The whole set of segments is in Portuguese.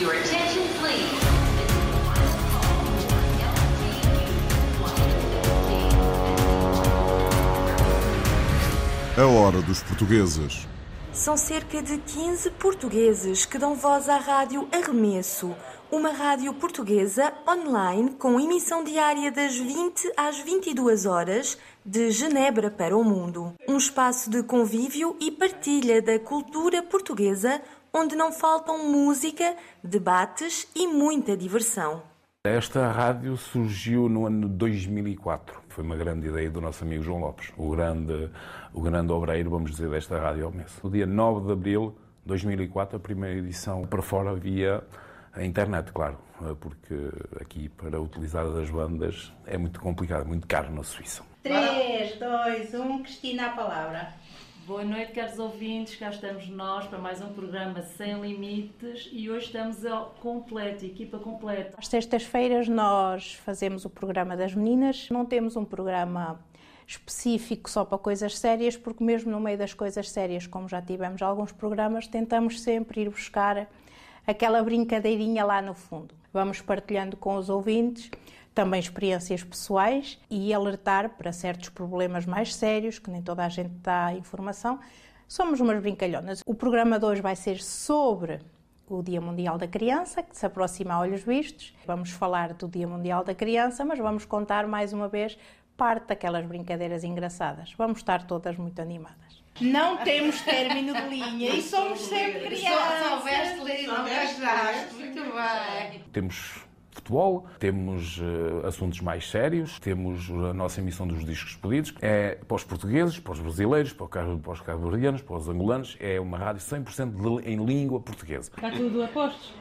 Your attention, please. A hora dos portugueses. São cerca de 15 portugueses que dão voz à Rádio Arremesso, uma rádio portuguesa online com emissão diária das 20 às 22 horas, de Genebra para o mundo. Um espaço de convívio e partilha da cultura portuguesa, onde não faltam música, debates e muita diversão. Esta rádio surgiu no ano 2004. Foi uma grande ideia do nosso amigo João Lopes, o grande, o grande obreiro, vamos dizer, desta rádio ao mês. No dia 9 de abril de 2004, a primeira edição para fora via a internet, claro, porque aqui para utilizar das bandas é muito complicado, muito caro na Suíça. 3, 2, 1, Cristina, a palavra. Boa noite, caros ouvintes. Cá estamos nós para mais um programa Sem Limites e hoje estamos ao completo, equipa completa. Às sextas-feiras nós fazemos o programa das meninas. Não temos um programa específico só para coisas sérias, porque mesmo no meio das coisas sérias, como já tivemos alguns programas, tentamos sempre ir buscar aquela brincadeirinha lá no fundo. Vamos partilhando com os ouvintes também experiências pessoais e alertar para certos problemas mais sérios, que nem toda a gente dá informação. Somos umas brincalhonas. O programa de hoje vai ser sobre o Dia Mundial da Criança, que se aproxima a olhos vistos. Vamos falar do Dia Mundial da Criança, mas vamos contar mais uma vez parte daquelas brincadeiras engraçadas. Vamos estar todas muito animadas. Não temos término de linha e somos sempre crianças. Soubeste ler, não gastaste. Muito bem. Temos futebol, temos uh, assuntos mais sérios, temos a nossa emissão dos discos pedidos, é para os portugueses, para os brasileiros, para os cabo-verdianos, para os angolanos, é uma rádio 100% de, em língua portuguesa. Está tudo a postos?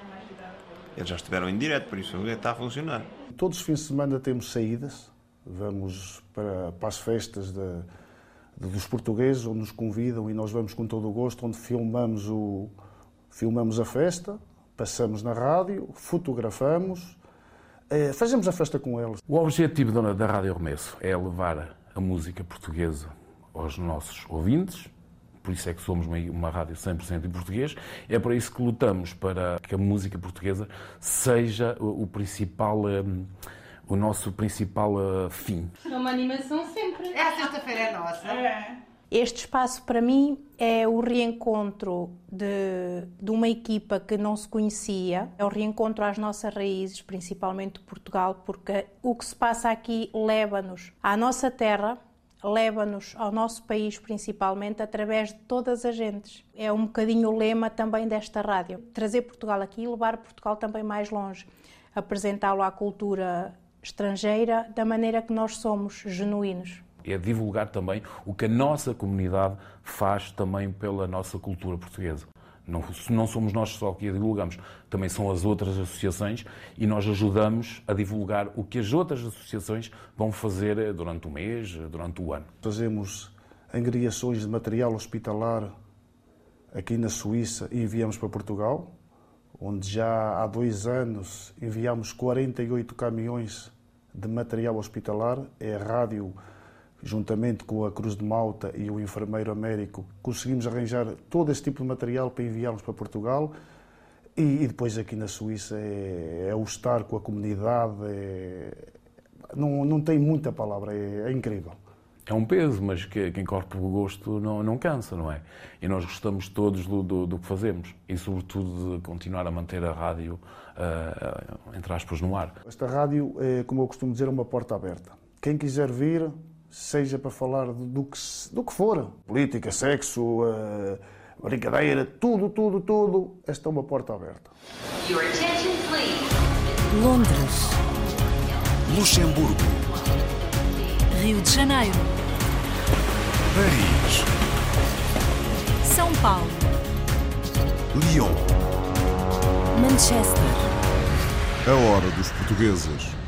Eles já estiveram em direto, por isso está a funcionar. Todos os fins de semana temos saídas, vamos para, para as festas de, de, dos portugueses, onde nos convidam e nós vamos com todo o gosto, onde filmamos, o, filmamos a festa, passamos na rádio, fotografamos, eh, fazemos a festa com eles. O objetivo da, da Rádio Remesso é levar a música portuguesa aos nossos ouvintes, por isso é que somos uma, uma rádio 100% em português, é para isso que lutamos para que a música portuguesa seja o, o principal, um, o nosso principal uh, fim. É uma animação sempre. É a sexta-feira é nossa. É. Este espaço, para mim, é o reencontro de, de, uma equipa que não se conhecia, é o reencontro às nossas raízes, principalmente de Portugal, porque o que se passa aqui leva-nos à nossa terra, leva-nos ao nosso país, principalmente, através de todas as gentes. É um bocadinho o lema também desta rádio: trazer Portugal aqui e levar Portugal também mais longe, apresentá-lo à cultura estrangeira da maneira que nós somos, genuínos é divulgar também o que a nossa comunidade faz também pela nossa cultura portuguesa. Não, não somos nós só que a divulgamos, também são as outras associações e nós ajudamos a divulgar o que as outras associações vão fazer durante o mês, durante o ano. Fazemos angriações de material hospitalar aqui na Suíça e enviamos para Portugal, onde já há dois anos enviamos 48 caminhões de material hospitalar. É rádio juntamente com a Cruz de Malta e o enfermeiro Américo, conseguimos arranjar todo esse tipo de material para enviarmos para Portugal. E, e depois aqui na Suíça é, é, o estar com a comunidade, é, não, não tem muita palavra, é, é incrível. É um peso, mas que, quem corre por gosto não, não cansa, não é? E nós gostamos todos do, do, do, que fazemos e, sobretudo, de continuar a manter a rádio, uh, entre aspas, no ar. Esta rádio é, como eu costumo dizer, uma porta aberta. Quem quiser vir, seja para falar do que, do que for, política, sexo, uh, brincadeira, tudo, tudo, tudo, esta é uma porta aberta. Londres. Luxemburgo. Rio de Janeiro. Paris. São Paulo. Lyon. Manchester. A hora dos portugueses.